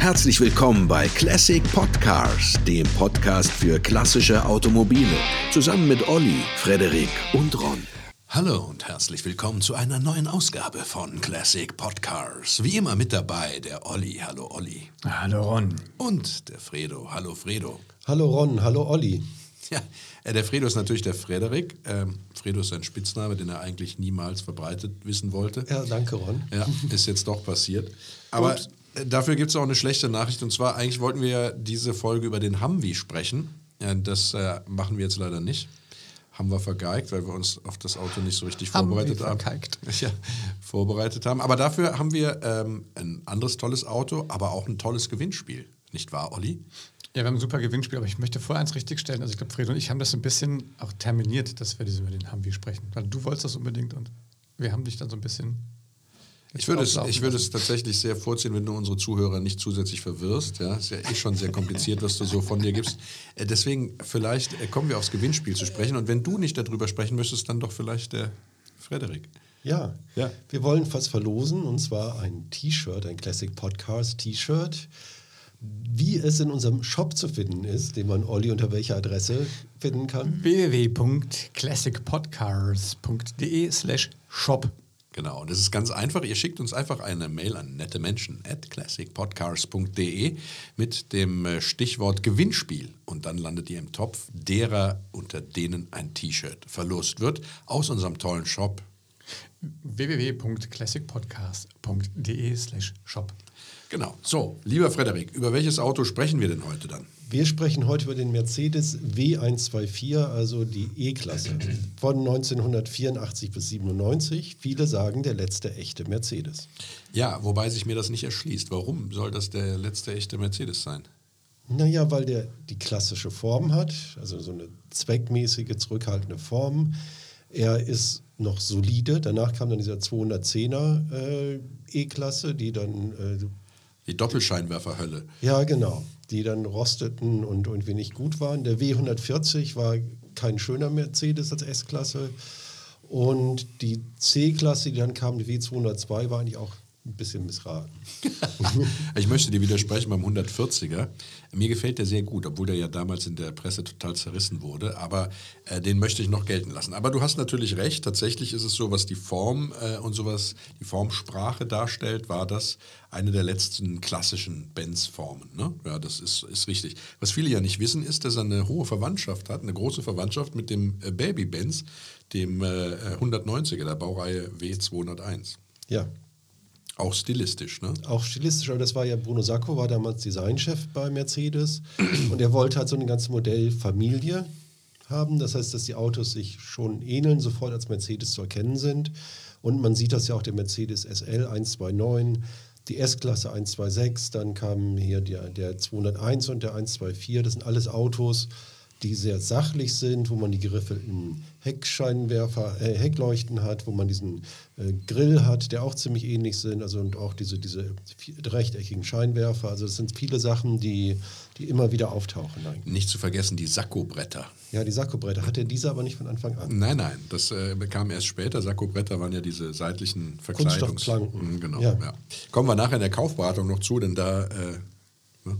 Herzlich willkommen bei Classic Podcars, dem Podcast für klassische Automobile. Zusammen mit Olli, Frederik und Ron. Hallo und herzlich willkommen zu einer neuen Ausgabe von Classic Podcars. Wie immer mit dabei der Olli. Hallo Olli. Hallo Ron. Und der Fredo. Hallo Fredo. Hallo Ron, hallo Olli. Ja, äh, der Fredo ist natürlich der Frederik. Ähm, Fredo ist sein Spitzname, den er eigentlich niemals verbreitet wissen wollte. Ja, danke Ron. Ja, ist jetzt doch passiert. Aber äh, dafür gibt es auch eine schlechte Nachricht. Und zwar, eigentlich wollten wir ja diese Folge über den Humvee sprechen. Ja, das äh, machen wir jetzt leider nicht. Haben wir vergeigt, weil wir uns auf das Auto nicht so richtig Haben vorbereitet wir haben. vergeigt. Ja, vorbereitet haben. Aber dafür haben wir ähm, ein anderes tolles Auto, aber auch ein tolles Gewinnspiel. Nicht wahr, Olli? Ja, wir haben ein super Gewinnspiel, aber ich möchte vorher eins richtigstellen. Also ich glaube, Fredo und ich haben das ein bisschen auch terminiert, dass wir über den Humvee sprechen. Weil du wolltest das unbedingt und wir haben dich dann so ein bisschen... Ich würde, es, ich würde es tatsächlich sehr vorziehen, wenn du unsere Zuhörer nicht zusätzlich verwirrst. Ja, ist ja eh schon sehr kompliziert, was du so von dir gibst. Äh, Deswegen, vielleicht äh, kommen wir aufs Gewinnspiel zu sprechen. Und wenn du nicht darüber sprechen möchtest, dann doch vielleicht der Frederik. Ja, Ja. wir wollen was verlosen und zwar ein T-Shirt, ein Classic Podcast T-Shirt. Wie es in unserem Shop zu finden ist, den man Olli unter welcher Adresse finden kann. www.classicpodcars.de slash shop. Genau, und das ist ganz einfach. Ihr schickt uns einfach eine Mail an nettemenschen at classicpodcars.de mit dem äh, Stichwort Gewinnspiel. Und dann landet ihr im Topf derer, unter denen ein T-Shirt verlost wird, aus unserem tollen Shop. www.classicpodcast.de slash shop. Genau. So, lieber Frederik, über welches Auto sprechen wir denn heute dann? Wir sprechen heute über den Mercedes W124, also die E-Klasse von 1984 bis 97. Viele sagen der letzte echte Mercedes. Ja, wobei sich mir das nicht erschließt. Warum soll das der letzte echte Mercedes sein? Naja, weil der die klassische Form hat, also so eine zweckmäßige, zurückhaltende Form. Er ist noch solide. Danach kam dann dieser 210er äh, E-Klasse, die dann, äh, Die Doppelscheinwerferhölle. ja genau, die dann rosteten und irgendwie nicht gut waren. Der W140 war kein schöner Mercedes als S-Klasse. Und die C-Klasse, die dann kam, die W202, war eigentlich auch ein bisschen missraten. Ich möchte dir widersprechen beim 140er. Mir gefällt der sehr gut, obwohl der ja damals in der Presse total zerrissen wurde. Aber äh, den möchte ich noch gelten lassen. Aber du hast natürlich recht. Tatsächlich ist es so, was die Form äh, und sowas, die Formsprache darstellt, war das eine der letzten klassischen Benz-Formen. Ne? Ja, das ist, ist richtig. Was viele ja nicht wissen, ist, dass er eine hohe Verwandtschaft hat, eine große Verwandtschaft mit dem äh, Baby-Benz, dem äh, 190er der Baureihe W201. Ja, Auch stilistisch, ne? auch stilistisch, aber das war ja Bruno Sacco, war damals Designchef bei Mercedes und er wollte halt so eine ganze Modellfamilie haben. Das heißt, dass die Autos sich schon ähneln, sofort als Mercedes zu erkennen sind. Und man sieht das ja auch der Mercedes SL 129, die S-Klasse 126, dann kamen hier der, der 201 und der 124. Das sind alles Autos, die sehr sachlich sind, wo man die geriffelten Heckscheinwerfer, äh, Heckleuchten hat, wo man diesen äh, Grill hat, der auch ziemlich ähnlich sind, also und auch diese, diese rechteckigen Scheinwerfer. Also das sind viele Sachen, die, die immer wieder auftauchen eigentlich. Nicht zu vergessen die Sakko-Bretter. Ja, die Sakkobretter hatte dieser aber nicht von Anfang an. Nein, nein, das äh, kam erst später. Sakkobretter waren ja diese seitlichen Verkleidungs... Mhm, Genau, Ja. ja. Kommen wir nachher in der Kaufberatung noch zu, denn da äh, ne,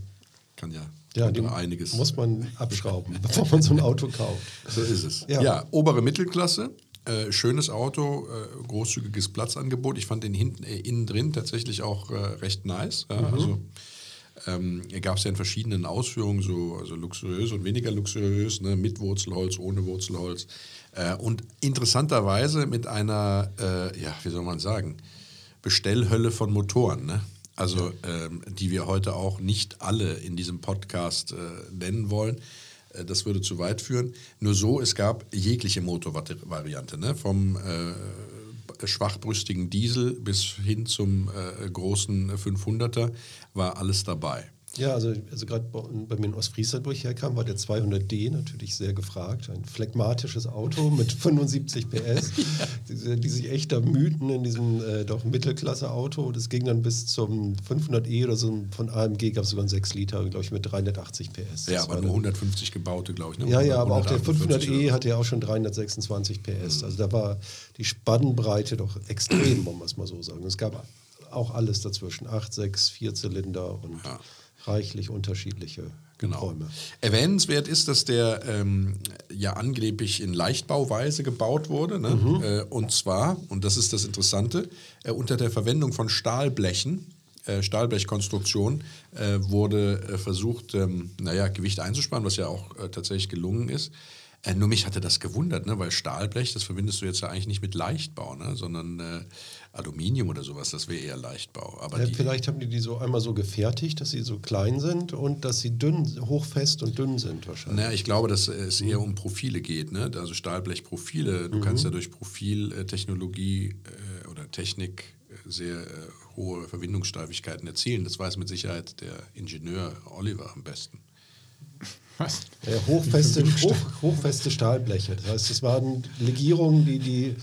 kann ja, Ja, die einiges... muss man abschrauben, bevor man so ein Auto kauft. So ist es. Ja, Ja. obere Mittelklasse. Äh, schönes Auto, äh, großzügiges Platzangebot. Ich fand den hinten, äh, innen drin tatsächlich auch äh, recht nice. Ja, Also ähm, gab es ja in verschiedenen Ausführungen, so also luxuriös und weniger luxuriös, ne, mit Wurzelholz, ohne Wurzelholz. Äh, und interessanterweise mit einer, äh, ja, wie soll man sagen, Bestellhölle von Motoren. Ne? Also, ähm, die wir heute auch nicht alle in diesem Podcast äh, nennen wollen. Äh, Das würde zu weit führen. Nur so, es gab jegliche Motorvariante, ne? vom äh, schwachbrüstigen Diesel bis hin zum äh, großen 500er war alles dabei. Ja, also, also gerade bei, bei mir in Ostfriesland, wo ich herkam, war der 200D natürlich sehr gefragt. Ein phlegmatisches Auto mit 75 PS, die, die sich echt da mühten in diesem äh, doch Mittelklasse-Auto. Das ging dann bis zum 500E oder so. Von AMG gab es sogar einen 6 Liter, glaube ich, mit 380 PS. Ja, Das aber nur dann- 150 gebaute, glaube ich. Ne? Ja, ja, aber auch der 148 500e oder- hatte ja auch schon 326 PS. Also da war die Spannbreite doch extrem, wollen wir es mal so sagen. Es gab auch alles dazwischen. 8, 6, 4 Zylinder und Ja. Reichlich unterschiedliche Genau. Räume. Erwähnenswert ist, dass der ähm, ja angeblich in Leichtbauweise gebaut wurde. Ne? Mhm. Äh, und zwar, und das ist das Interessante, äh, unter der Verwendung von Stahlblechen, äh, Stahlblechkonstruktion, äh, wurde äh, versucht, ähm, naja, Gewicht einzusparen, was ja auch äh, tatsächlich gelungen ist. Nur mich hatte das gewundert, ne? weil Stahlblech, das verbindest du jetzt ja eigentlich nicht mit Leichtbau, ne? sondern Aluminium oder sowas, das wäre eher Leichtbau. Aber Ja, die, vielleicht haben die die so einmal so gefertigt, dass sie so klein sind und dass sie dünn, hochfest und dünn sind wahrscheinlich. Naja, ich glaube, dass es eher um Profile geht, ne? also Stahlblechprofile. Du kannst ja durch Profiltechnologie äh, oder Technik äh, sehr äh, hohe Verbindungssteifigkeiten erzielen. Das weiß mit Sicherheit der Ingenieur Oliver am besten. Was? Ja, hochfeste, hoch, hochfeste Stahlbleche. Das heißt, es waren Legierungen, die, die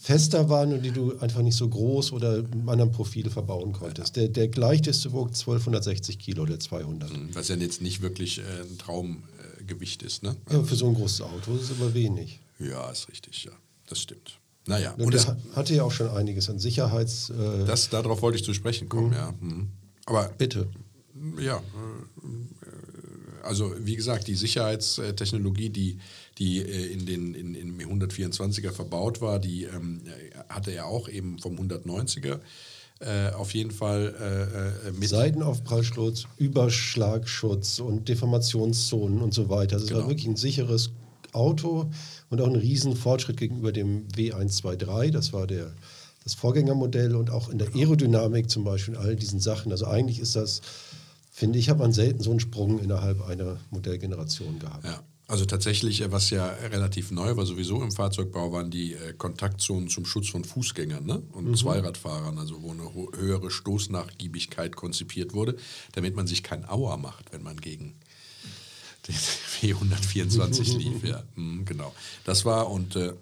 fester waren und die du einfach nicht so groß oder in anderen Profil verbauen konntest. Der, der leichteste wog 1260 Kilo, der 200. Was ja jetzt nicht wirklich äh, ein Traumgewicht ist. Ne? Ja, für so ein großes Auto ist es aber wenig. Ja, ist richtig, ja. Das stimmt. Naja, Und und der hatte ja auch schon einiges an Sicherheits... Äh, das, darauf wollte ich zu sprechen kommen, ja. Mhm. Aber bitte. Ja, äh, also wie gesagt, die Sicherheitstechnologie, die, die äh, in den in, in 124er verbaut war, die ähm, hatte er auch eben vom 190er äh, auf jeden Fall äh, äh, mit. Seitenaufprallschutz, Überschlagschutz und Deformationszonen und so weiter. Also Es Genau. war wirklich ein sicheres Auto und auch ein riesen Fortschritt gegenüber dem W123. Das war der, das Vorgängermodell und auch in der Aerodynamik zum Beispiel, in all diesen Sachen. Also eigentlich ist das, finde ich, hat man selten so einen Sprung innerhalb einer Modellgeneration gehabt. Ja. Also tatsächlich, äh, was ja relativ neu war, sowieso im Fahrzeugbau, waren die äh, Kontaktzonen zum Schutz von Fußgängern ne? und Zweiradfahrern, also wo eine höhere Stoßnachgiebigkeit konzipiert wurde, damit man sich kein Auer macht, wenn man gegen den W124 lief. Ja, Mhm, genau. Das war und äh,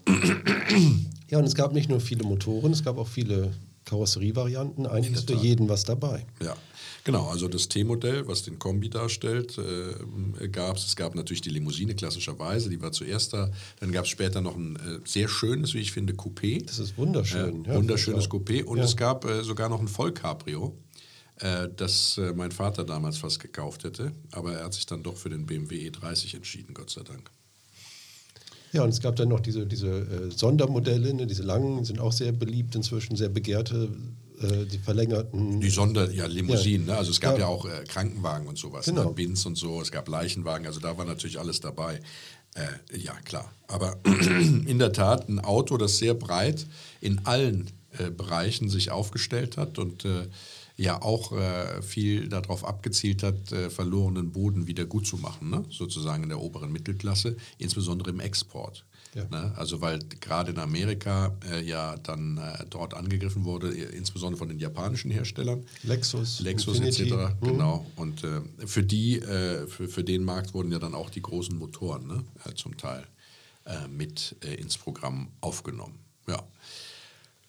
Ja, und es gab nicht nur viele Motoren, es gab auch viele Karosserievarianten. Eigentlich ist für jeden was dabei. Ja, genau. Also das T-Modell, was den Kombi darstellt, äh, gab es. Es gab natürlich die Limousine klassischerweise, die war zuerst da. Dann gab es später noch ein äh, sehr schönes, wie ich finde, Coupé. Das ist wunderschön. Ja, ja, wunderschönes. Coupé. Und Ja. es gab äh, sogar noch ein Vollcabrio, äh, das äh, mein Vater damals fast gekauft hätte. Aber er hat sich dann doch für den BMW E30 entschieden, Gott sei Dank. Ja, und es gab dann noch diese, diese äh, Sondermodelle, ne, diese langen, sind auch sehr beliebt inzwischen, sehr begehrte, äh, die verlängerten. Die Sonder, ja, Limousinen, Ja. ne? also es gab ja, Ja. auch äh, Krankenwagen und sowas, Genau. ne? Bins und so, es gab Leichenwagen, also da war natürlich alles dabei. Äh, ja, klar. Aber in der Tat ein Auto, das sehr breit in allen äh, Bereichen sich aufgestellt hat und äh, ja auch äh, viel darauf abgezielt hat, äh, verlorenen Boden wieder gut zu machen, ne? sozusagen in der oberen Mittelklasse, insbesondere im Export. Ja. Ne? Also weil gerade in Amerika äh, ja dann äh, dort angegriffen wurde, äh, insbesondere von den japanischen Herstellern. Lexus, Lexus etc. Mhm. Genau. Und äh, für die, äh, für, für den Markt wurden ja dann auch die großen Motoren ne? zum Teil mit ins Programm aufgenommen. Ja.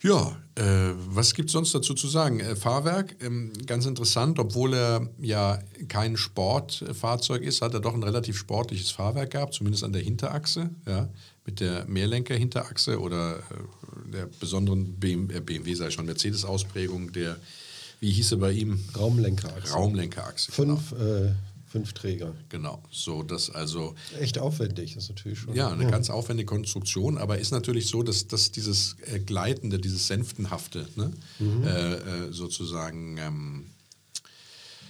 Ja, äh, was gibt es sonst dazu zu sagen? Äh, Fahrwerk, ähm, ganz interessant, obwohl er ja kein Sportfahrzeug ist, hat er doch ein relativ sportliches Fahrwerk gehabt, zumindest an der Hinterachse, ja, mit der Mehrlenker-Hinterachse oder äh, der besonderen BMW, äh, BMW sei schon Mercedes-Ausprägung, der, wie hieß er bei ihm? Raumlenkerachse. Raumlenkerachse. Fünf, äh, fünf Träger. Genau, so dass also Echt aufwendig, das ist natürlich schon. ja, eine ganz aufwendige Konstruktion, aber ist natürlich so, dass, dass dieses äh, Gleitende, dieses Senftenhafte ne, äh, äh, sozusagen ähm,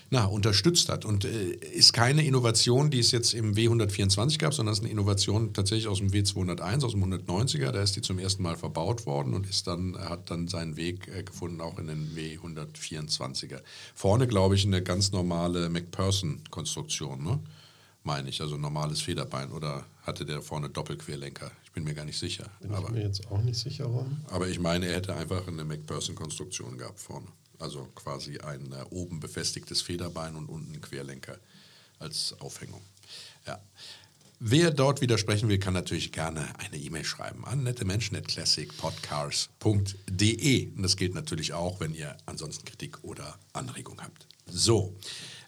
na, unterstützt hat. Und äh, ist keine Innovation, die es jetzt im W124 gab, sondern es ist eine Innovation tatsächlich aus dem W201, aus dem 190er. Da ist die zum ersten Mal verbaut worden und ist dann, hat dann seinen Weg äh, gefunden auch in den W124er. Vorne, glaube ich, eine ganz normale McPherson-Konstruktion, ne? meine ich, also normales Federbein. Oder hatte der vorne Doppelquerlenker? Ich bin mir gar nicht sicher. Bin ich Aber mir jetzt auch nicht sicher, Ron. aber ich meine, er hätte einfach eine McPherson-Konstruktion gehabt vorne. Also quasi ein äh, oben befestigtes Federbein und unten ein Querlenker als Aufhängung. Ja. Wer dort widersprechen will, kann natürlich gerne eine E-Mail schreiben an nettemenschen.classicpodcars.de. Und das gilt natürlich auch, wenn ihr ansonsten Kritik oder Anregung habt. So,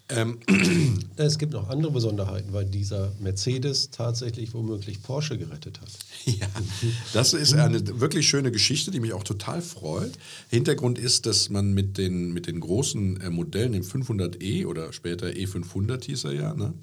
Ähm, Es gibt noch andere Besonderheiten, weil dieser Mercedes tatsächlich womöglich Porsche gerettet hat. Ja, das ist eine wirklich schöne Geschichte, die mich auch total freut. Hintergrund ist, dass man mit den, mit den großen äh, Modellen, dem 500e oder später E500 hieß er ja, ne?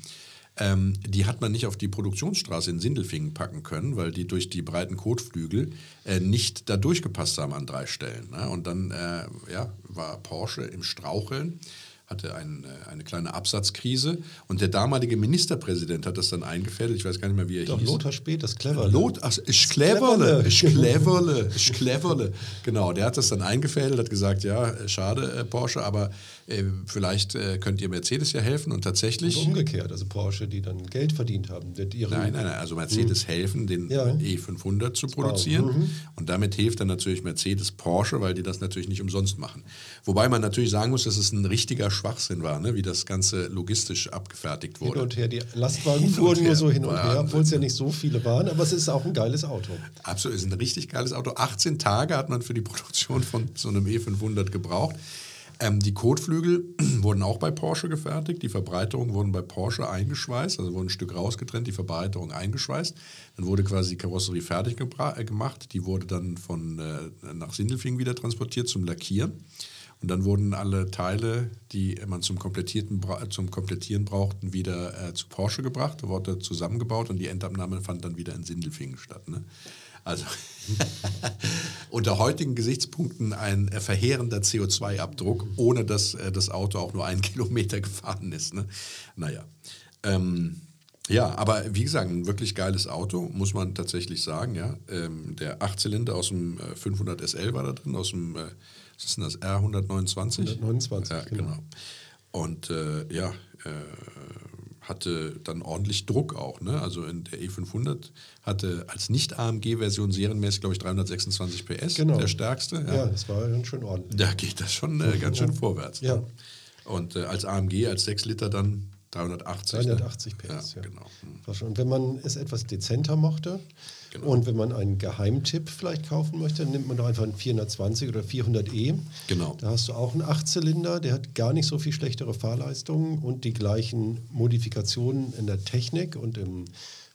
ähm, die hat man nicht auf die Produktionsstraße in Sindelfingen packen können, weil die durch die breiten Kotflügel äh, nicht da durchgepasst haben an drei Stellen. Ne? Und dann äh, ja, war Porsche im Straucheln hatte ein, äh, eine kleine Absatzkrise und der damalige Ministerpräsident hat das dann eingefädelt. Ich weiß gar nicht mehr, wie er Doch, hieß. Lothar Speth, das Clever. Lot, ach, ich cleverle, ich cleverle, ich cleverle. Genau, der hat das dann eingefädelt, hat gesagt, ja, schade, äh, Porsche, aber äh, vielleicht äh, könnt ihr Mercedes ja helfen und tatsächlich. Und umgekehrt, also Porsche, die dann Geld verdient haben. Wird ihre Nein, nein, nein, also Mercedes helfen, den Mhm. Ja. E500 zu produzieren. Mhm. Und damit hilft dann natürlich Mercedes Porsche, weil die das natürlich nicht umsonst machen. Wobei man natürlich sagen muss, dass es ein richtiger Schwachsinn war, ne? wie das Ganze logistisch abgefertigt Hin wurde. und her. Die Lastwagen Hin fuhren nur so hin und her, obwohl es ja nicht so viele waren, aber es ist auch ein geiles Auto. Absolut, ist ein richtig geiles Auto. 18 Tage hat man für die Produktion von so einem E500 gebraucht. Ähm, die Kotflügel wurden auch bei Porsche gefertigt. Die Verbreiterungen wurden bei Porsche eingeschweißt, also wurden ein Stück rausgetrennt, die Verbreiterung eingeschweißt. Dann wurde quasi die Karosserie fertig äh, gemacht. Die wurde dann von, äh, nach Sindelfingen wieder transportiert zum Lackieren. Und dann wurden alle Teile, die man zum, Komplettierten, zum Komplettieren brauchten, wieder äh, zu Porsche gebracht, da wurde zusammengebaut und die Endabnahme fand dann wieder in Sindelfingen statt. Ne? Also unter heutigen Gesichtspunkten ein äh, verheerender CO2-Abdruck, ohne dass äh, das Auto auch nur einen Kilometer gefahren ist. Ne? Naja. Ähm, ja, aber wie gesagt, ein wirklich geiles Auto, muss man tatsächlich sagen. Ja. Ähm, der Achtzylinder aus dem äh, 500 SL war da drin, aus dem, äh, was ist denn das, R129? 129, ja, genau. genau. Und äh, ja, äh, hatte dann ordentlich Druck auch. Ne? Also in der E500 hatte als Nicht-AMG-Version serienmäßig, glaube ich, 326 PS, Genau. der stärkste. Ja, das war ganz schön ordentlich. Da geht das schon äh, ganz schön vorwärts. Ja. Ne? Und äh, als AMG, als 6 Liter dann 380. 380 ne? PS, ja. ja. Genau. Hm. Und wenn man es etwas dezenter mochte Genau. und wenn man einen Geheimtipp vielleicht kaufen möchte, dann nimmt man doch einfach einen 420 oder 400e. Genau. Da hast du auch einen Achtzylinder, der hat gar nicht so viel schlechtere Fahrleistungen und die gleichen Modifikationen in der Technik und im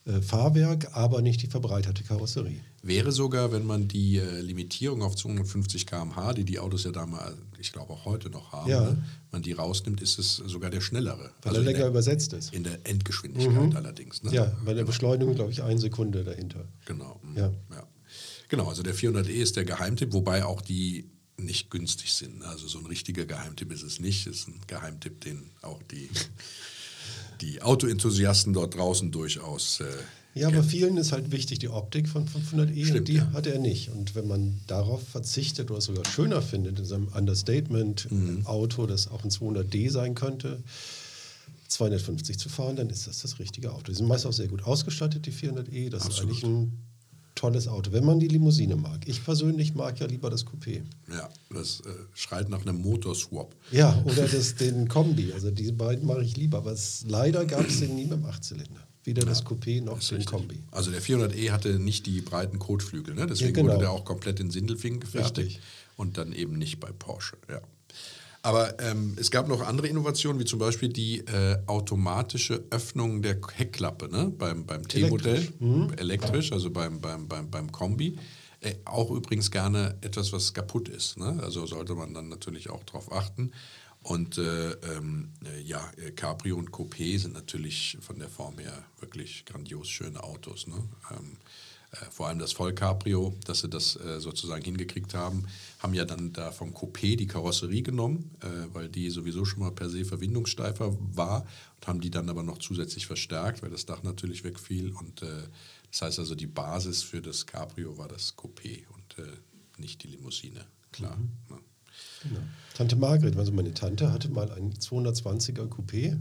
äh, Fahrwerk, aber nicht die verbreiterte Karosserie. Wäre sogar, wenn man die äh, Limitierung auf 250 km/h, die die Autos ja damals, ich glaube auch heute noch haben, Ja. ne? man die rausnimmt, ist es sogar der schnellere. Weil Also er länger der, übersetzt ist. in der Endgeschwindigkeit allerdings. Ne? Ja, bei der Beschleunigung, glaube ich, eine Sekunde dahinter. Genau. mhm, Ja. ja. Genau, also der 400e ist der Geheimtipp, wobei auch die nicht günstig sind. Also so ein richtiger Geheimtipp ist es nicht. Es ist ein Geheimtipp, den auch die, die Autoenthusiasten dort draußen durchaus. Äh, Ja, aber vielen ist halt wichtig die Optik von 500e Stimmt, und die ja. hat er nicht. Und wenn man darauf verzichtet oder sogar schöner findet, in seinem Mhm. Understatement-Auto, das auch ein 200d sein könnte, 250 zu fahren, dann ist das das richtige Auto. Die sind meist auch sehr gut ausgestattet, die 400e. Das Absolut. ist eigentlich ein tolles Auto, wenn man die Limousine mag. Ich persönlich mag ja lieber das Coupé. ja, das äh, schreit nach einem Motorswap. Ja, oder das, den Kombi. Also diese beiden mache ich lieber. Aber es, leider gab es den nie mit dem Achtzylinder. Weder das Coupé noch den richtig. Kombi. Also der 400e hatte nicht die breiten Kotflügel, ne? deswegen Ja, genau. wurde der auch komplett in Sindelfingen gefertigt und dann eben nicht bei Porsche. Ja. Aber ähm, es gab noch andere Innovationen, wie zum Beispiel die äh, automatische Öffnung der Heckklappe ne? beim, beim T-Modell, elektrisch, also beim, beim, beim, beim Kombi. Äh, auch übrigens gerne etwas, was kaputt ist. Ne? Also sollte man dann natürlich auch darauf achten. Und äh, ähm, äh, ja, äh, Cabrio und Coupé sind natürlich von der Form her wirklich grandios schöne Autos. Ne? Ähm, äh, vor allem das Vollcabrio, dass sie das äh, sozusagen hingekriegt haben, haben ja dann da vom Coupé die Karosserie genommen, weil die sowieso schon mal per se verwindungssteifer war und haben die dann aber noch zusätzlich verstärkt, weil das Dach natürlich wegfiel. Und das heißt also, die Basis für das Cabrio war das Coupé und nicht die Limousine, klar. Ne? Genau. Tante Margret, also meine Tante, hatte mal ein 220er Coupé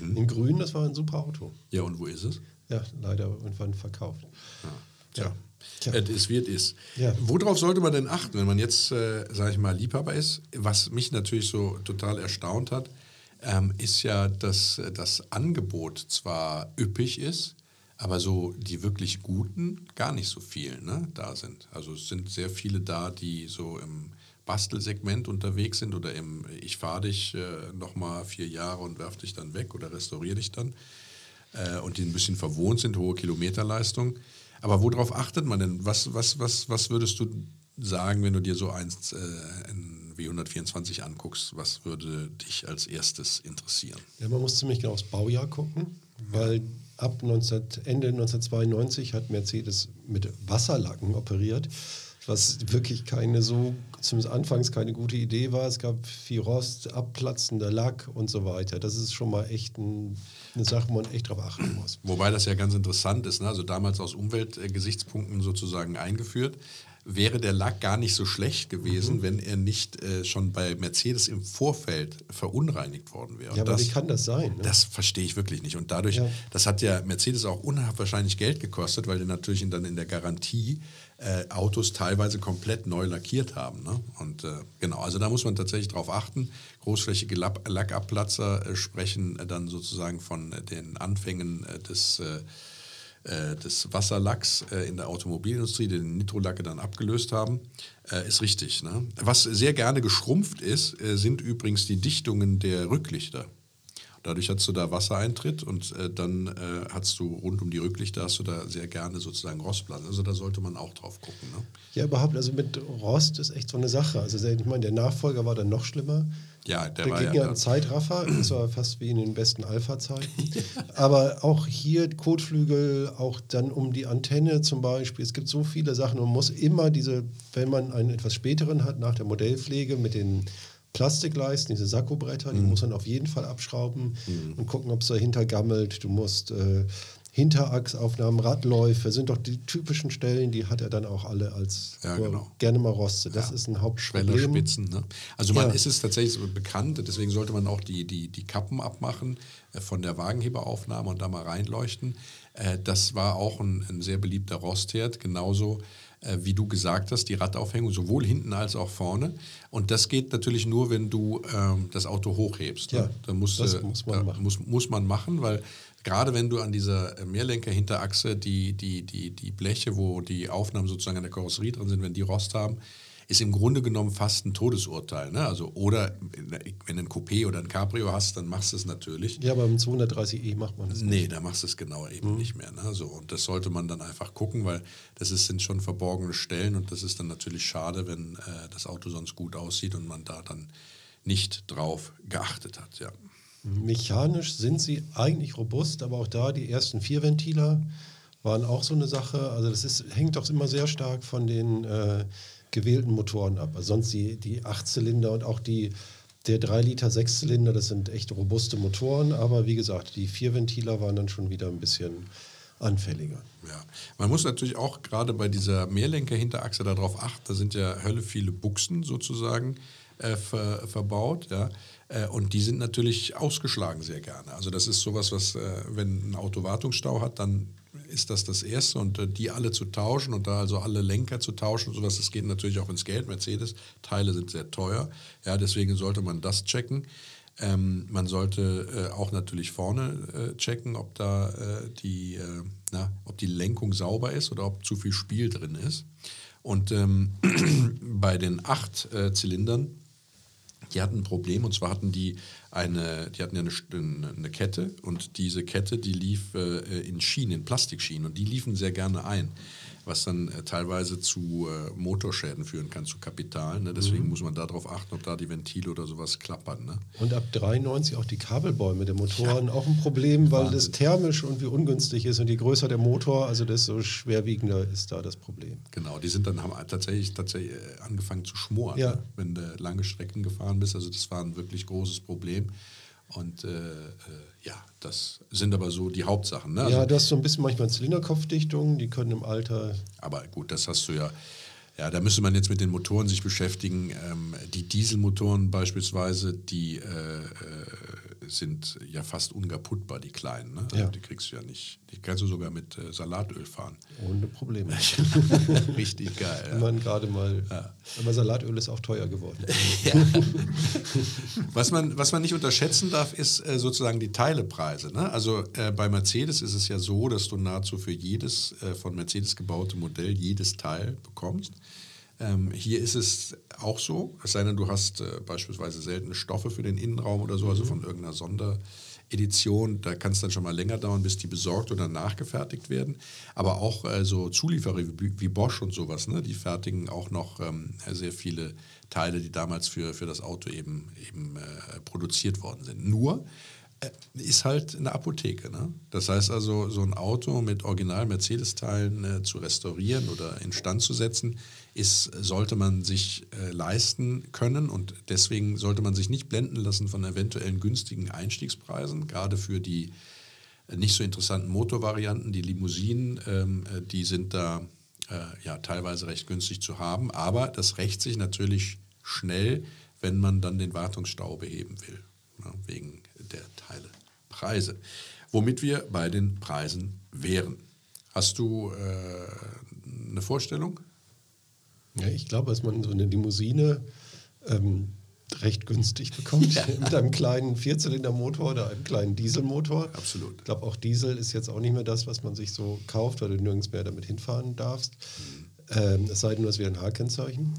Mhm. in grün. Das war ein super Auto. Ja, und wo ist es? Ja, leider irgendwann verkauft. Tja. Tja. Es ist, wird ist. Ja. Worauf sollte man denn achten, wenn man jetzt, äh, sage ich mal, Liebhaber ist? Was mich natürlich so total erstaunt hat, ähm, ist ja, dass äh, das Angebot zwar üppig ist, aber so die wirklich guten gar nicht so viel ne, da sind. Also es sind sehr viele da, die so im Bastelsegment unterwegs sind oder im ich fahre dich äh, nochmal vier Jahre und werf dich dann weg oder restauriere dich dann äh, und die ein bisschen verwohnt sind, hohe Kilometerleistung. Aber worauf achtet man denn? Was, was, was, was würdest du sagen, wenn du dir so eins äh, ein W124 anguckst? Was würde dich als erstes interessieren? Ja, man muss ziemlich genau aufs Baujahr gucken, weil ab 19, Ende 1992 hat Mercedes mit Wasserlacken operiert, was wirklich keine so, zumindest anfangs keine gute Idee war. Es gab viel Rost, abplatzender Lack und so weiter. Das ist schon mal echt ein, eine Sache, wo man echt drauf achten muss. Wobei das ja ganz interessant ist, ne? also damals aus Umweltgesichtspunkten sozusagen eingeführt wäre der Lack gar nicht so schlecht gewesen, mhm. wenn er nicht äh, schon bei Mercedes im Vorfeld verunreinigt worden wäre. Ja, aber das, wie kann das sein? Ne? Das verstehe ich wirklich nicht. Und dadurch, ja. das hat ja Mercedes auch unwahrscheinlich Geld gekostet, weil die natürlich dann in der Garantie äh, Autos teilweise komplett neu lackiert haben. Ne? Und äh, genau, also da muss man tatsächlich drauf achten. Großflächige Lackabplatzer äh, sprechen äh, dann sozusagen von äh, den Anfängen des äh, des Wasserlacks äh, in der Automobilindustrie, die den Nitrolacke dann abgelöst haben, ist richtig. Ne? Was sehr gerne geschrumpft ist, sind übrigens die Dichtungen der Rücklichter. Dadurch hast du da Wassereintritt und äh, dann äh, hast du rund um die Rücklichter hast du da sehr gerne sozusagen Rostplatz. Also da sollte man auch drauf gucken. Ne? Ja, überhaupt, also mit Rost ist echt so eine Sache. Also ich meine, der Nachfolger war dann noch schlimmer. Ja, der, der war ging ja ein Zeitraffer, das war fast wie in den besten Alpha-Zeiten. Aber auch hier Kotflügel, auch dann um die Antenne zum Beispiel. Es gibt so viele Sachen. Man muss immer diese, wenn man einen etwas späteren hat, nach der Modellpflege mit den Plastikleisten, diese Sakkobretter, die mhm. muss man auf jeden Fall abschrauben mhm. und gucken, ob es dahinter gammelt. Du musst äh, Hinterachsaufnahmen, Radläufe, sind doch die typischen Stellen, die hat er dann auch alle als ja, genau. gerne mal Roste. Das ja. ist ein Hauptproblem. Ne? Also man ja. ist es tatsächlich so bekannt, deswegen sollte man auch die, die, die Kappen abmachen äh, von der Wagenheberaufnahme und da mal reinleuchten. Äh, das war auch ein, ein sehr beliebter Rostherd, genauso äh, wie du gesagt hast, die Radaufhängung sowohl hinten als auch vorne. Und das geht natürlich nur, wenn du ähm, das Auto hochhebst. Ne? Ja, da musst, das muss man, machen. Muss, muss man machen, weil gerade wenn du an dieser Mehrlenker-Hinterachse die, die, die, die Bleche, wo die Aufnahmen sozusagen an der Karosserie drin sind, wenn die Rost haben, ist im Grunde genommen fast ein Todesurteil. Ne? Also, oder wenn du ein Coupé oder ein Cabrio hast, dann machst du es natürlich. Ja, aber im 230e macht man das nicht. Nee, da machst du es genau eben mhm. nicht mehr. Ne? So, und das sollte man dann einfach gucken, weil das ist, sind schon verborgene Stellen und das ist dann natürlich schade, wenn äh, das Auto sonst gut aussieht und man da dann nicht drauf geachtet hat. Ja. Mechanisch sind sie eigentlich robust, aber auch da die ersten vier Ventiler waren auch so eine Sache. Also das ist, hängt doch immer sehr stark von den äh, gewählten Motoren ab. Also sonst die, die Achtzylinder und auch die, der 3 Liter Sechszylinder, das sind echt robuste Motoren. Aber wie gesagt, die vier Ventiler waren dann schon wieder ein bisschen anfälliger. Ja, man muss natürlich auch gerade bei dieser Mehrlenker-Hinterachse darauf achten, da sind ja Hölle viele Buchsen sozusagen äh, ver, verbaut. Ja. Äh, und die sind natürlich ausgeschlagen sehr gerne. Also das ist sowas, was, äh, wenn ein Auto Wartungsstau hat, dann ist das das Erste und äh, die alle zu tauschen und da also alle Lenker zu tauschen sowas, das geht natürlich auch ins Geld. Mercedes-Teile sind sehr teuer, ja, deswegen sollte man das checken. Ähm, man sollte äh, auch natürlich vorne äh, checken, ob da äh, die, äh, na, ob die Lenkung sauber ist oder ob zu viel Spiel drin ist. Und ähm, bei den acht äh, Zylindern die hatten ein Problem und zwar hatten die eine, die hatten ja eine, eine Kette und diese Kette, die lief äh, in Schienen, in Plastikschienen und die liefen sehr gerne ein was dann äh, teilweise zu äh, Motorschäden führen kann, zu Kapital. Ne? Deswegen mhm. muss man darauf achten, ob da die Ventile oder sowas klappern. Ne? Und ab 93 auch die Kabelbäume der Motoren ja. auch ein Problem, weil Wahnsinn. das thermisch und wie ungünstig ist. Und je größer der Motor, also desto schwerwiegender ist da das Problem. Genau, die sind dann haben tatsächlich, tatsächlich äh, angefangen zu schmoren, ja. ne? wenn du lange Strecken gefahren bist. Also das war ein wirklich großes Problem. Und äh, äh, ja, das sind aber so die Hauptsachen. Ne? Also, ja, du hast so ein bisschen manchmal Zylinderkopfdichtungen, die können im Alter. Aber gut, das hast du ja. Ja, da müsste man jetzt mit den Motoren sich beschäftigen. Ähm, die Dieselmotoren beispielsweise, die äh, äh sind ja fast unkaputtbar, die kleinen. Ne? Also ja. Die kriegst du ja nicht. Die kannst du sogar mit äh, Salatöl fahren. Ohne Probleme. Richtig geil. Wenn man gerade mal. Ja. Aber Salatöl ist auch teuer geworden. ja. was, man, was man nicht unterschätzen darf, ist äh, sozusagen die Teilepreise. Ne? Also äh, bei Mercedes ist es ja so, dass du nahezu für jedes äh, von Mercedes gebaute Modell jedes Teil bekommst. Ähm, hier ist es auch so, es sei denn, du hast äh, beispielsweise seltene Stoffe für den Innenraum oder so, also von irgendeiner Sonderedition. Da kann es dann schon mal länger dauern, bis die besorgt oder nachgefertigt werden. Aber auch äh, so Zulieferer wie, wie, Bosch und sowas, ne, die fertigen auch noch ähm, sehr viele Teile, die damals für, für das Auto eben, eben äh, produziert worden sind. Nur äh, ist halt eine Apotheke. Ne? Das heißt also, so ein Auto mit Original-Mercedes-Teilen äh, zu restaurieren oder instand zu setzen, ist, sollte man sich äh, leisten können und deswegen sollte man sich nicht blenden lassen von eventuellen günstigen Einstiegspreisen, gerade für die äh, nicht so interessanten Motorvarianten, die Limousinen, ähm, äh, die sind da äh, ja teilweise recht günstig zu haben, aber das rächt sich natürlich schnell, wenn man dann den Wartungsstau beheben will, ja, wegen der Teilepreise. Womit wir bei den Preisen wären. Hast du äh, eine Vorstellung? Ja, ich glaube, dass man so eine Limousine ähm, recht günstig bekommt. Ja. Mit einem kleinen Vierzylindermotor oder einem kleinen Dieselmotor. Absolut. Ich glaube, auch Diesel ist jetzt auch nicht mehr das, was man sich so kauft, weil du nirgends mehr damit hinfahren darfst. Mhm. Ähm, es sei denn, du hast wieder ein H-Kennzeichen.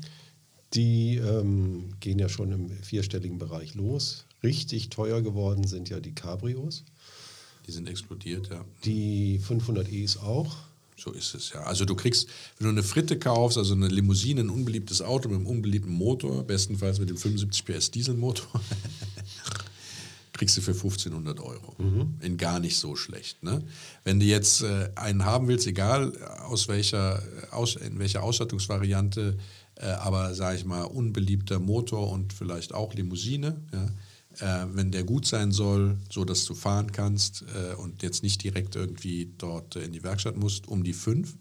Die ähm, gehen ja schon im vierstelligen Bereich los. Richtig teuer geworden sind ja die Cabrios. Die sind explodiert, ja. Die 500e's auch. So ist es ja. Also du kriegst, wenn du eine Fritte kaufst, also eine Limousine, ein unbeliebtes Auto mit einem unbeliebten Motor, bestenfalls mit dem 75 PS Dieselmotor, kriegst du für 1500 Euro. Mhm. In gar nicht so schlecht. Ne? Wenn du jetzt äh, einen haben willst, egal aus welcher, aus, in welcher Ausstattungsvariante, äh, aber sage ich mal, unbeliebter Motor und vielleicht auch Limousine, ja, äh, wenn der gut sein soll, so dass du fahren kannst äh, und jetzt nicht direkt irgendwie dort äh, in die Werkstatt musst, um die fünf.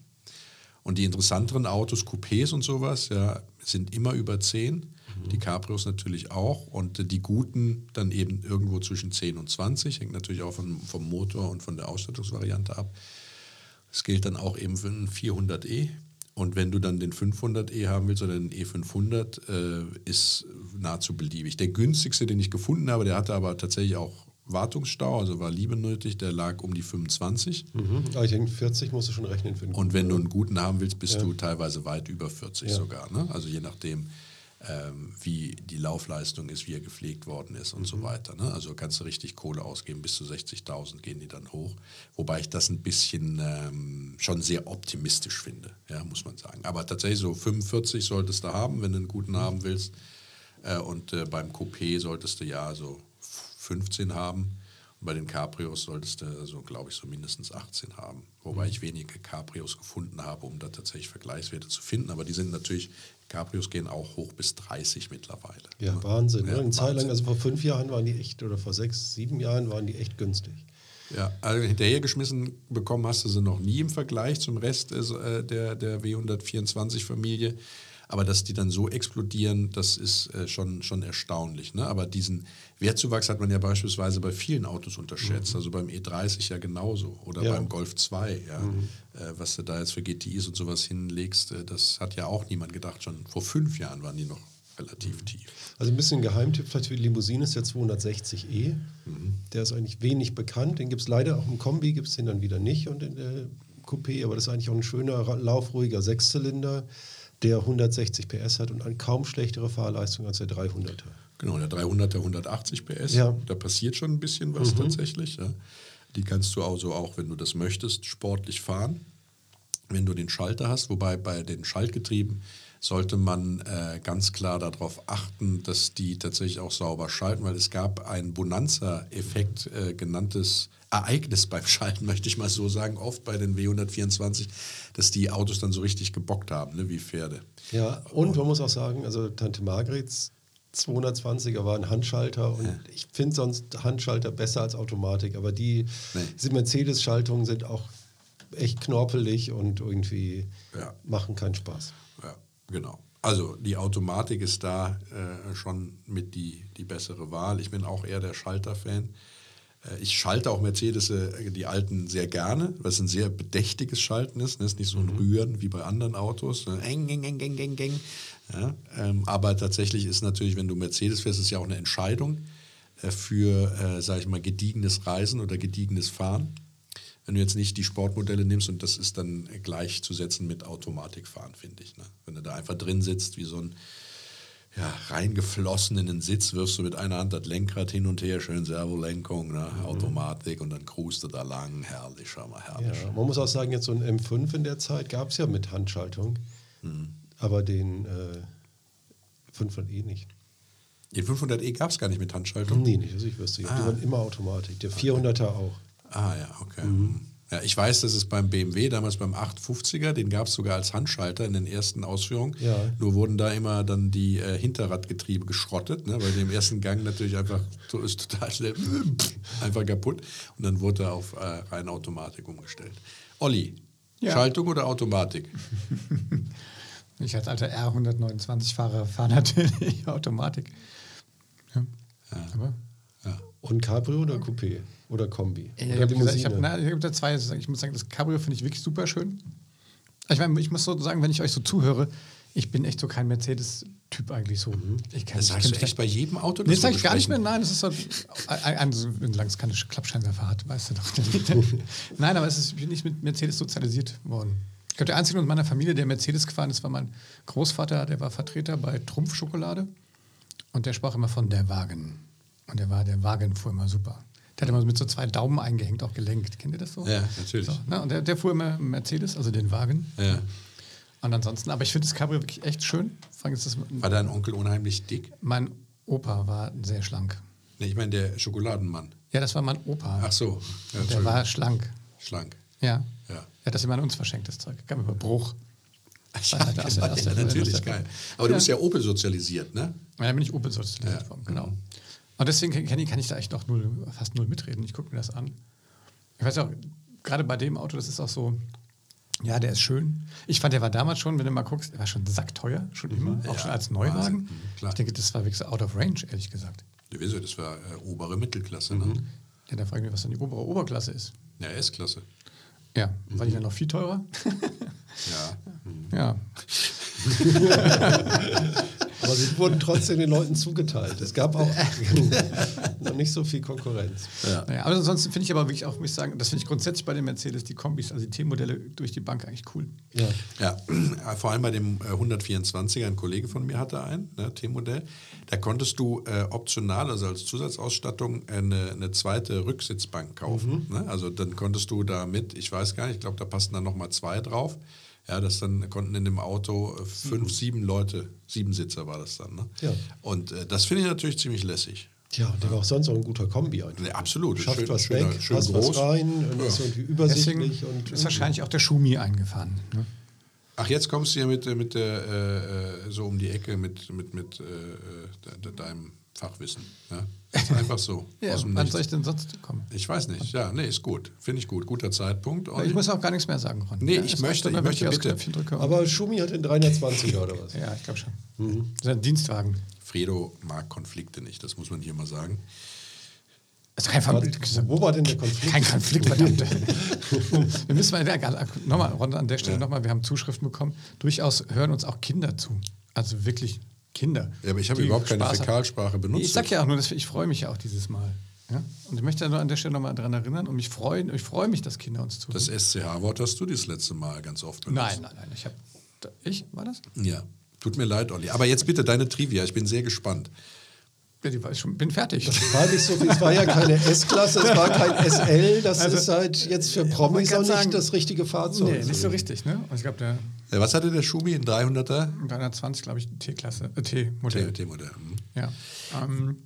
Und die interessanteren Autos, Coupés und sowas, ja, sind immer über zehn. Mhm. Die Cabrios natürlich auch. Und äh, die guten dann eben irgendwo zwischen 10 und 20. Hängt natürlich auch vom, vom Motor und von der Ausstattungsvariante ab. Das gilt dann auch eben für einen 400e. Und wenn du dann den 500e haben willst oder den E500, äh, ist nahezu beliebig. Der günstigste, den ich gefunden habe, der hatte aber tatsächlich auch Wartungsstau, also war Liebe nötig, der lag um die 25. Mhm. Aber ich denke, 40 musst du schon rechnen für einen Und wenn du einen guten haben willst, bist ja. du teilweise weit über 40 ja. sogar. Ne? Also je nachdem, ähm, wie die Laufleistung ist, wie er gepflegt worden ist und mhm. so weiter. Ne? Also kannst du richtig Kohle ausgeben, bis zu 60.000 gehen die dann hoch. Wobei ich das ein bisschen ähm, schon sehr optimistisch finde, ja, muss man sagen. Aber tatsächlich so 45 solltest du haben, wenn du einen guten haben willst. Äh, und äh, beim Coupé solltest du ja so 15 haben. Und bei den Cabrios solltest du, so glaube ich, so mindestens 18 haben. Wobei mhm. ich wenige Cabrios gefunden habe, um da tatsächlich Vergleichswerte zu finden. Aber die sind natürlich Cabrios gehen auch hoch bis 30 mittlerweile. Ja, ne? Wahnsinn. Ja, ne? Eine Zeit lang, also vor fünf Jahren waren die echt, oder vor sechs, sieben Jahren waren die echt günstig. Ja, also hinterhergeschmissen bekommen hast du sie noch nie im Vergleich zum Rest äh, der, der W124-Familie. Aber dass die dann so explodieren, das ist äh, schon, schon erstaunlich. Ne? Aber diesen Wertzuwachs hat man ja beispielsweise bei vielen Autos unterschätzt. Mhm. Also beim E30 ja genauso oder ja. beim Golf 2. Ja? Mhm. Äh, was du da jetzt für GTIs und sowas hinlegst, äh, das hat ja auch niemand gedacht. Schon vor fünf Jahren waren die noch relativ mhm. tief. Also ein bisschen Geheimtipp vielleicht für die Limousine ist der 260e. Mhm. Der ist eigentlich wenig bekannt. Den gibt es leider auch im Kombi, gibt es den dann wieder nicht und in der Coupé. Aber das ist eigentlich auch ein schöner, laufruhiger Sechszylinder der 160 PS hat und eine kaum schlechtere Fahrleistung als der 300er. Genau, der 300er 180 PS. Ja. Da passiert schon ein bisschen was mhm. tatsächlich. Ja. Die kannst du also auch, wenn du das möchtest, sportlich fahren. Wenn du den Schalter hast, wobei bei den Schaltgetrieben sollte man äh, ganz klar darauf achten, dass die tatsächlich auch sauber schalten, weil es gab einen Bonanza-Effekt äh, genanntes Ereignis beim Schalten, möchte ich mal so sagen, oft bei den W124, dass die Autos dann so richtig gebockt haben, ne, wie Pferde. Ja, und man muss auch sagen, also Tante Margrets 220er war ein Handschalter und ja. ich finde sonst Handschalter besser als Automatik, aber die, nee. Mercedes-Schaltungen sind auch echt knorpelig und irgendwie ja. machen keinen Spaß. Ja, genau. Also die Automatik ist da äh, schon mit die, die bessere Wahl. Ich bin auch eher der Schalter-Fan. Äh, ich schalte auch Mercedes, äh, die alten, sehr gerne, weil es ein sehr bedächtiges Schalten ist. Es ne? ist nicht so ein mhm. Rühren wie bei anderen Autos. Eng, eng, eng, eng, eng, eng. Ja, ähm, aber tatsächlich ist natürlich, wenn du Mercedes fährst, ist ja auch eine Entscheidung äh, für, äh, sage ich mal, gediegenes Reisen oder gediegenes Fahren. Wenn du jetzt nicht die Sportmodelle nimmst und das ist dann gleichzusetzen mit Automatikfahren, finde ich. Ne? Wenn du da einfach drin sitzt wie so ein ja, reingeflossen in den Sitz, wirfst du mit einer Hand das Lenkrad hin und her, schön Servolenkung, ne? Mhm. Automatik und dann cruist du da lang. Herrlich, schau mal, herrlich. Ja, man muss auch sagen, jetzt so ein M5 in der Zeit gab es ja mit Handschaltung, Hm. aber den äh, 500e nicht. Den 500e gab es gar nicht mit Handschaltung. Nee, nicht, dass ich wüsste. Die waren immer Automatik. Der 400er auch. Ah ja, okay. Ja, ich weiß, dass es beim BMW, damals beim 850er, den gab es sogar als Handschalter in den ersten Ausführungen. Ja. Nur wurden da immer dann die äh, Hinterradgetriebe geschrottet, ne, weil die im ersten Gang natürlich einfach so ist total schnell einfach kaputt. Und dann wurde er auf äh, reine Automatik umgestellt. Olli, Ja. Schaltung oder Automatik? Ich als alter R129-Fahrer fahre natürlich Automatik. Ja. Aber. Und Cabrio oder Coupé? Oder Kombi? ich oder habe gesagt, ich habe hab da zwei. Ich muss sagen, das Cabrio finde ich wirklich super schön. Ich meine, ich muss so sagen, wenn ich euch so zuhöre, ich bin echt so kein Mercedes-Typ eigentlich so. Ich kann, Das sagst du echt bei jedem Auto? Nee, das wir sage ich gar nicht mehr. Nein, das ist so, ein, ein, so solange es keine Klappscheinwerfer hat, weißt du doch. Nein, aber es ist, ich bin nicht mit Mercedes sozialisiert worden. Ich glaube, der einzige in meiner Familie, der Mercedes gefahren ist, war mein Großvater, der war Vertreter bei Trumpf Schokolade und der sprach immer von der Wagen. Und der war, der Wagen fuhr immer super. Der hat immer mit so zwei Daumen eingehängt, auch gelenkt. Kennt ihr das so? Ja, natürlich. So, ne? Und der, der fuhr immer Mercedes, also den Wagen. Ja. Und ansonsten, aber ich finde das Cabrio wirklich echt schön. Das, War dein Onkel unheimlich dick? mein Opa war sehr schlank. Nee, ich meine der Schokoladenmann. Ja, das war mein Opa. Ach so. Ja, der war schlank. schlank. Ja. Ja. Er hat das immer an uns verschenkt, das Zeug. Gab über Bruch. Ja, der- aus ja, natürlich, aus geil. Aber du bist ja Opel sozialisiert, ne? Ja, bin ich Opel sozialisiert worden, genau. Und deswegen kann ich, kann ich da echt noch null, fast null mitreden. Ich gucke mir das an. Ich weiß auch, gerade bei dem Auto, das ist auch so, ja, der ist schön. Ich fand, der war damals schon, wenn du mal guckst, der war schon sackteuer, schon immer, auch Ja, schon als. Neuwagen. Mhm, klar. Ich denke, das war wirklich so out of range, ehrlich gesagt. Ja, das war äh, obere Mittelklasse, Mhm. ne? Ja, da frage ich mich, was dann die obere Oberklasse ist. Ja, S-Klasse. Ja, war die dann noch viel teurer? Ja. ja. Aber sie wurden trotzdem den Leuten zugeteilt. Es gab auch noch nicht so viel Konkurrenz. Naja, aber ansonsten finde ich aber wirklich auch, muss ich sagen, das finde ich grundsätzlich bei den Mercedes, die Kombis, also die T-Modelle durch die Bank eigentlich cool. Ja. Ja, vor allem bei dem äh, 124er, ein Kollege von mir hatte ein ne, T-Modell. Da konntest du äh, optional, also als Zusatzausstattung, eine, eine zweite Rücksitzbank kaufen. Ne? Also dann konntest du damit, ich weiß gar nicht, ich glaube, da passten dann nochmal zwei drauf. Ja, das dann konnten in dem Auto äh, fünf, sieben Leute, sieben Sitzer war das dann. Ne? Ja. Und äh, das finde ich natürlich ziemlich lässig. Tja, der war auch sonst auch ein guter Kombi eigentlich. Nee, absolut. Schafft Schön- was schöner- weg, schön passt groß. was rein und Ja. ist irgendwie Deswegen übersichtlich. und ist wahrscheinlich auch der Schumi eingefahren. Ne? Ach, jetzt kommst du ja mit, äh, mit der, äh, äh, so um die Ecke mit, mit, mit äh, äh, de, de, deinem Fachwissen. Ja? Ist einfach so. Ja, aus dem wann Nichts. soll ich denn sonst kommen? Ich weiß nicht. Ja, nee, ist gut. Finde ich gut. Guter Zeitpunkt. Ich muss auch gar nichts mehr sagen, Ron. Nee, Ja, ich möchte- ich möchte bitte. Knöpfchen drücke. Aber Schumi hat den 320er oder was? ja, ich glaube schon. Mhm. Das ist ein Dienstwagen. Fredo mag Konflikte nicht, das muss man hier mal sagen. Das ist kein Konflikt. Wo war denn der Konflikt? Kein Konflikt, verdammt. wir müssen mal, nochmal, Ron, an der Stelle nochmal, wir haben Zuschriften bekommen. Durchaus hören uns auch Kinder zu. Also wirklich Kinder. Ja, aber ich habe überhaupt keine Spaß haben. Fäkalsprache benutzt. Ich sag ja auch nur, dass ich freue mich ja auch dieses Mal. Ja? Und ich möchte nur an der Stelle nochmal daran erinnern und mich freuen, ich freue mich, dass Kinder uns zuhören. Das SCH-Wort hast du das letzte Mal ganz oft benutzt. nein, nein, nein. Ich habe. Ich? War das? Ja, tut mir leid, Olli. Aber jetzt bitte deine Trivia, ich bin sehr gespannt. Ja, die war ich schon, bin fertig. War nicht so viel, es war ja keine S-Klasse, es war kein SL, das Also, ist halt jetzt für Promis auch nicht sagen- das richtige Fahrzeug. Nee, nicht so richtig, ne? Und ich glaube, der Äh, Was hatte der Schumi in 300er? 320, glaube ich, T-Klasse, äh, T-Modell. T-Modell. Hm. Ja. Ähm,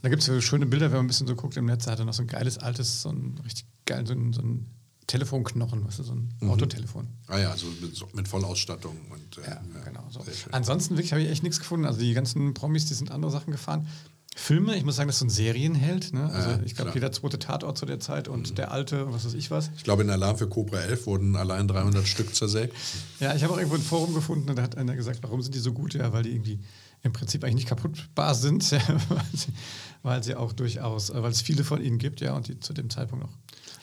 da gibt es so schöne Bilder, wenn man ein bisschen so guckt im Netz, da hat er noch so ein geiles altes, so ein richtig geil, so ein, so ein Telefonknochen, weißt du, so ein Mhm. Autotelefon. Ah ja, also mit, so- mit Vollausstattung. Und, äh, Ja, genau so. Ansonsten wirklich habe ich echt nichts gefunden. Also die ganzen Promis, die sind andere Sachen gefahren. Filme, ich muss sagen, das ist so ein Serienheld. Ne? Also Ja, ich glaube. Mhm. jeder zweite Tatort zu der Zeit und der alte, was weiß ich was. Ich glaube, in Alarm für Cobra 11 wurden allein 300 Stück zersägt. Ja, ich habe auch irgendwo ein Forum gefunden und da hat einer gesagt, warum sind die so gut? Ja, weil die irgendwie im Prinzip eigentlich nicht kaputtbar sind, ja, weil, sie, weil sie auch durchaus, äh, weil es viele von ihnen gibt, ja, und die zu dem Zeitpunkt noch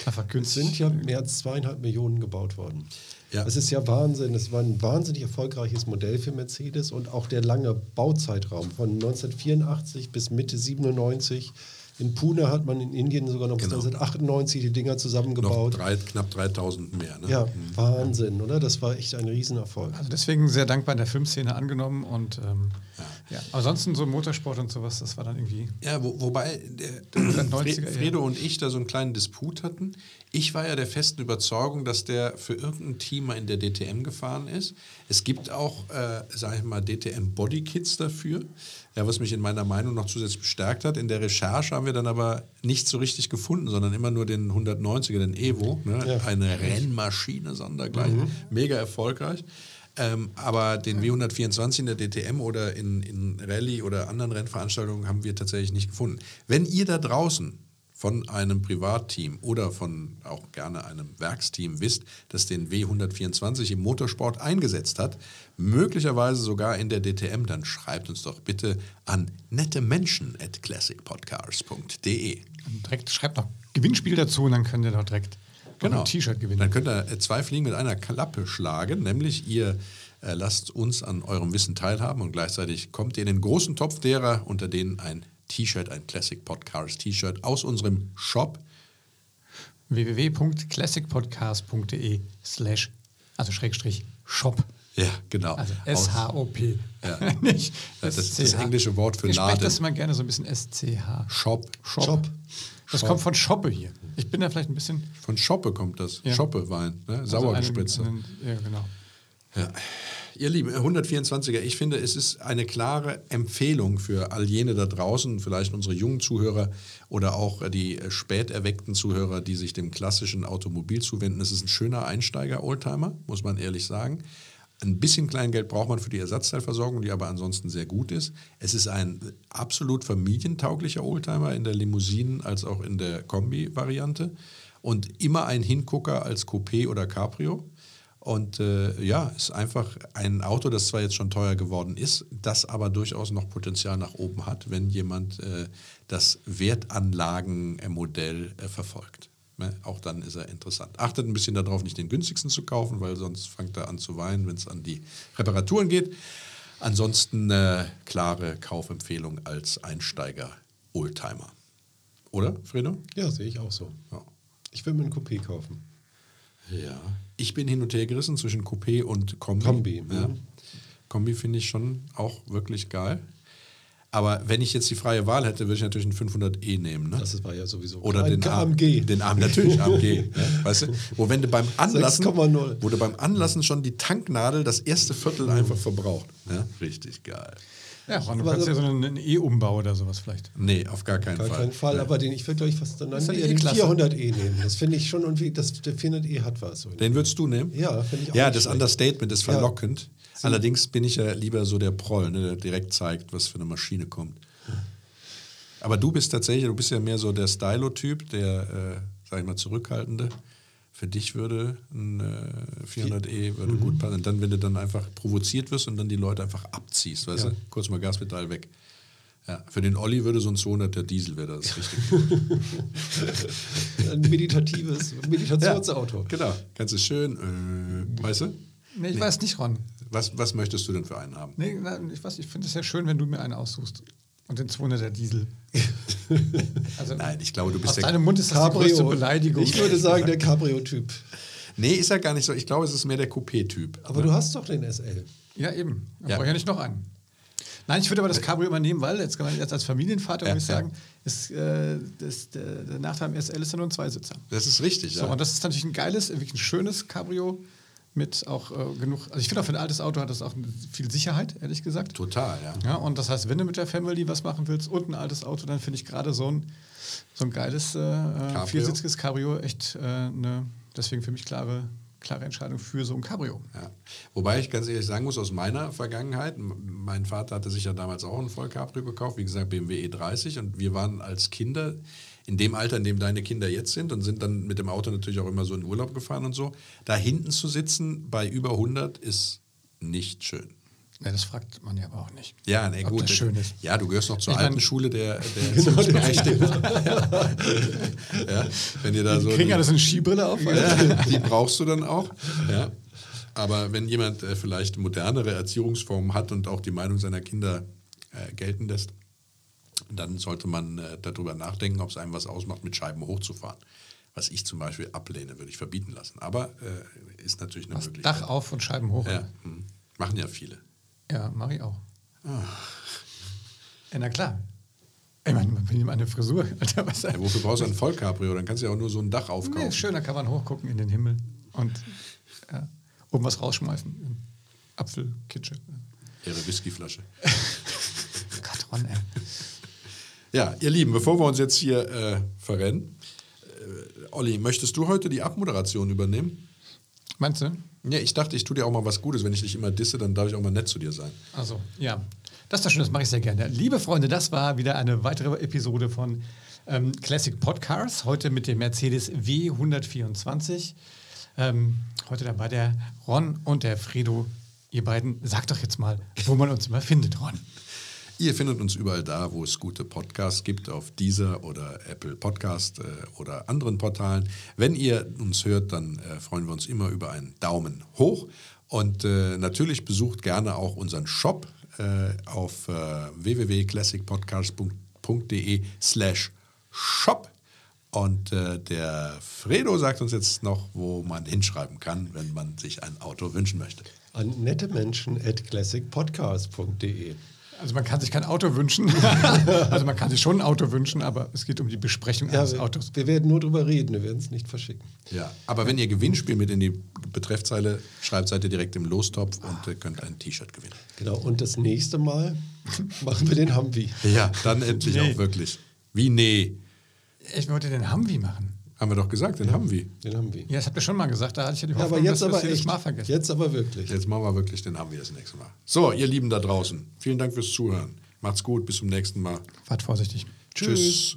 einfach Es günstig sind ja mehr als zweieinhalb Millionen gebaut worden. Ja. Das ist ja Wahnsinn. Es war ein wahnsinnig erfolgreiches Modell für Mercedes und auch der lange Bauzeitraum von 1984 bis Mitte 97 In Pune hat man in Indien sogar noch bis Genau. 1998 die Dinger Noch zusammengebaut. drei, knapp 3000 mehr. Ne? Ja, Wahnsinn, oder? Das war echt ein Riesenerfolg. Also deswegen sehr dankbar in der Filmszene angenommen und ähm, ja. ansonsten so Motorsport und sowas, das war dann irgendwie. Ja, wo, wobei der, der 90er, Fre- Fredo und ich da so einen kleinen Disput hatten. Ich war ja der festen Überzeugung, dass der für irgendein Team mal in der DTM gefahren ist. Es gibt auch, äh, sage ich mal, DTM Bodykits dafür, ja, was mich in meiner Meinung noch zusätzlich bestärkt hat. In der Recherche haben wir dann aber nicht so richtig gefunden, sondern immer nur den 190er, den Evo, ne? Ja. eine Rennmaschine sondergleichen, mega erfolgreich. Ähm, aber den W124 in der DTM oder in, in Rallye oder anderen Rennveranstaltungen haben wir tatsächlich nicht gefunden. Wenn ihr da draußen von einem Privatteam oder von auch gerne einem Werksteam wisst, das den W124 im Motorsport eingesetzt hat, möglicherweise sogar in der DTM, dann schreibt uns doch bitte an nettemenschen at classicpodcast.de. Und direkt schreibt noch Gewinnspiel dazu und dann könnt ihr doch direkt noch ein T-Shirt gewinnen. Dann könnt ihr äh, zwei Fliegen mit einer Klappe schlagen, nämlich ihr äh, lasst uns an eurem Wissen teilhaben und gleichzeitig kommt ihr in den großen Topf derer, unter denen ein T-Shirt, ein Classic Podcast T-Shirt aus unserem Shop www.classicpodcast.de slash, also Schrägstrich, Shop. Ja, genau. Also S-H-O-P. Ja. Nicht das ist das englische Wort für Ich spreche Laden. das immer gerne so ein bisschen S-C-H. Shop. Shop. Shop. Das Shop. kommt von Shoppe hier. Ich bin da vielleicht ein bisschen. Von Schoppe kommt das. Ja. Schoppe-Wein, ne? also sauer einen- gespritzt. einen- Ja, genau. Ja. Ihr Lieben, 124er, ich finde, es ist eine klare Empfehlung für all jene da draußen, vielleicht unsere jungen Zuhörer oder auch die spät erweckten Zuhörer, die sich dem klassischen Automobil zuwenden. Es ist ein schöner Einsteiger-Oldtimer, muss man ehrlich sagen. Ein bisschen Kleingeld braucht man für die Ersatzteilversorgung, die aber ansonsten sehr gut ist. Es ist ein absolut familientauglicher Oldtimer in der Limousinen- als auch in der Kombi-Variante und immer ein Hingucker als Coupé oder Cabrio. Und äh, ja, ist einfach ein Auto, das zwar jetzt schon teuer geworden ist, das aber durchaus noch Potenzial nach oben hat, wenn jemand äh, das Wertanlagenmodell äh, verfolgt. Ne? Auch dann ist er interessant. Achtet ein bisschen darauf, nicht den günstigsten zu kaufen, weil sonst fängt er an zu weinen, wenn es an die Reparaturen geht. Ansonsten äh, klare Kaufempfehlung als Einsteiger-Oldtimer. Oder, Fredo? Ja, sehe ich auch so. Ja. Ich will mir ein Coupé kaufen. Ja. Ich bin hin und her gerissen zwischen Coupé und Kombi. Kombi, Ja. Kombi finde ich schon auch wirklich geil. Aber wenn ich jetzt die freie Wahl hätte, würde ich natürlich einen 500e nehmen. Ne? Das war ja sowieso Oder ein den AMG. Den AMG, natürlich AMG. ja, weißt du? Wo wenn du beim Anlassen, 6,0. wo du beim Anlassen schon die Tanknadel das erste Viertel einfach verbraucht. Ja? Richtig geil. Ja, Ron, du Aber kannst ja so- so einen E-Umbau oder sowas vielleicht. Nee, auf gar keinen Gar Fall. keinen Fall, Nee. aber den, ich würde, glaube ich, fast dann ja eher den E-Klasse. 400e nehmen. Das finde ich schon irgendwie, das, der 400e hat was. Den würdest du nehmen? Ja, finde ich auch Ja, das schlecht. Understatement ist Ja. Verlockend. Allerdings bin ich ja lieber so der Proll, ne, der direkt zeigt, was für eine Maschine kommt. Aber du bist tatsächlich, du bist ja mehr so der Stylo-Typ, der, äh, sag ich mal, zurückhaltende. Für dich würde ein äh, 400e würde Mhm. gut passen. Und dann, wenn du dann einfach provoziert wirst und dann die Leute einfach abziehst, weißt Ja. du? Kurz mal Gaspedal weg. Ja, für den Olli würde so ein 200er Diesel wäre das richtig. Ein meditatives Meditationsauto. Genau. Kannst du schön, äh, weißt du? Nee, ich weiß nicht, Ron. Was, was möchtest du denn für einen haben? Nee, nein, ich weiß, ich finde es ja schön, wenn du mir einen aussuchst. Und den 200er Diesel. Also, Nein, ich glaube, du bist aus der deinem Mund ist das die größte Cabrio. Beleidigung. Ich würde sagen, der Cabrio-Typ. Nee, ist ja gar nicht so. Ich glaube, es ist mehr der Coupé-Typ. Aber du hast doch den SL. Ja, eben. Dann Ja. brauche ich ja nicht noch einen. Nein, ich würde aber das Cabrio immer nehmen, weil jetzt, jetzt als Familienvater Ja, muss ich ja. sagen, ist, äh, das, der, der Nachteil am SL ist ja nur ein Zweisitzer. Das ist richtig, So, ja. und das ist natürlich ein geiles, wirklich ein schönes Cabrio mit auch äh, genug. Also ich finde auch für ein altes Auto hat das auch viel Sicherheit, ehrlich gesagt. Total, ja. Ja, und das heißt, wenn du mit der Family was machen willst und ein altes Auto, dann finde ich gerade so ein, so ein geiles äh, äh, viersitziges Cabrio echt äh, eine, deswegen für mich klare, klare Entscheidung für so ein Cabrio. Ja. Wobei ich ganz ehrlich sagen muss, aus meiner Vergangenheit, mein Vater hatte sich ja damals auch ein Vollcabrio gekauft, wie gesagt BMW E30 und wir waren als Kinder in dem Alter, in dem deine Kinder jetzt sind und sind dann mit dem Auto natürlich auch immer so in Urlaub gefahren und so. Da hinten zu sitzen bei über 100 ist nicht schön. Ja, das fragt man ja aber auch nicht. Ja, nee, gut. das schön ist. Ja, du gehörst noch zur Ich alten Schule der, der Erziehungsberechtigten. ja, wenn ihr da so Kriegen die- alle so eine Skibrille auf? ja, die brauchst du dann auch. Ja. Aber wenn jemand äh, vielleicht modernere Erziehungsformen hat und auch die Meinung seiner Kinder äh, gelten lässt, dann sollte man äh, darüber nachdenken, ob es einem was ausmacht, mit Scheiben hochzufahren. Was ich zum Beispiel ablehne, würde ich verbieten lassen. Aber äh, ist natürlich eine Das Möglichkeit. Dach auf und Scheiben hoch. Ja, hm. machen ja viele. Ja, mache ich auch. Ah. Ja, na klar. Ich meine, man will ihm eine Frisur. Alter, was Ja, wofür brauchst du ein Vollcabrio? Dann kannst du ja auch nur so ein Dach nee, aufkaufen. ist schön, da kann man hochgucken in den Himmel und ja, oben was rausschmeißen. Apfelkitsche. Ihre Whiskyflasche. Gott, Ron, ey. Ja, ihr Lieben, bevor wir uns jetzt hier äh, verrennen, äh, Olli, möchtest du heute die Abmoderation übernehmen? Meinst du? Ja, ich dachte, ich tue dir auch mal was Gutes. Wenn ich dich immer disse, dann darf ich auch mal nett zu dir sein. Also, ja. Das ist doch schön, das mache ich sehr gerne. Liebe Freunde, das war wieder eine weitere Episode von ähm, Classic Podcasts. Heute mit dem Mercedes W124. Ähm, heute dabei der Ron und der Fredo. Ihr beiden, sagt doch jetzt mal, wo man uns immer findet, Ron. Ihr findet uns überall da, wo es gute Podcasts gibt, auf dieser oder Apple Podcast äh, oder anderen Portalen. Wenn ihr uns hört, dann äh, freuen wir uns immer über einen Daumen hoch. Und äh, natürlich besucht gerne auch unseren Shop auf www.classicpodcast.de slash shop. Und der Fredo sagt uns jetzt noch, wo man hinschreiben kann, wenn man sich ein Auto wünschen möchte. An nette Menschen at classicpodcast.de. Also man kann sich kein Auto wünschen. also man kann sich schon ein Auto wünschen, aber es geht um die Besprechung Ja, eines wir, Autos. wir werden nur drüber reden, wir werden es nicht verschicken. Ja, aber wenn ihr Gewinnspiel mit in die Betreffzeile schreibt, seid ihr direkt im Lostopf und äh, könnt ein T-Shirt gewinnen. Genau, und das nächste Mal machen wir den Humvee. Ja, dann endlich Nee. auch wirklich. Wie nee? Ich wollte den Humvee machen. Haben wir doch gesagt, den haben wir. Den Humvee. Ja, das habt ihr schon mal gesagt. Da hatte ich ja die Ja, Hoffnung, aber jetzt dass wir aber echt. Mal vergessen. Jetzt aber wirklich. Jetzt machen wir wirklich, den haben wir das nächste Mal. So, ihr Lieben da draußen, vielen Dank fürs Zuhören. Macht's gut, bis zum nächsten Mal. Fahrt vorsichtig. Tschüss.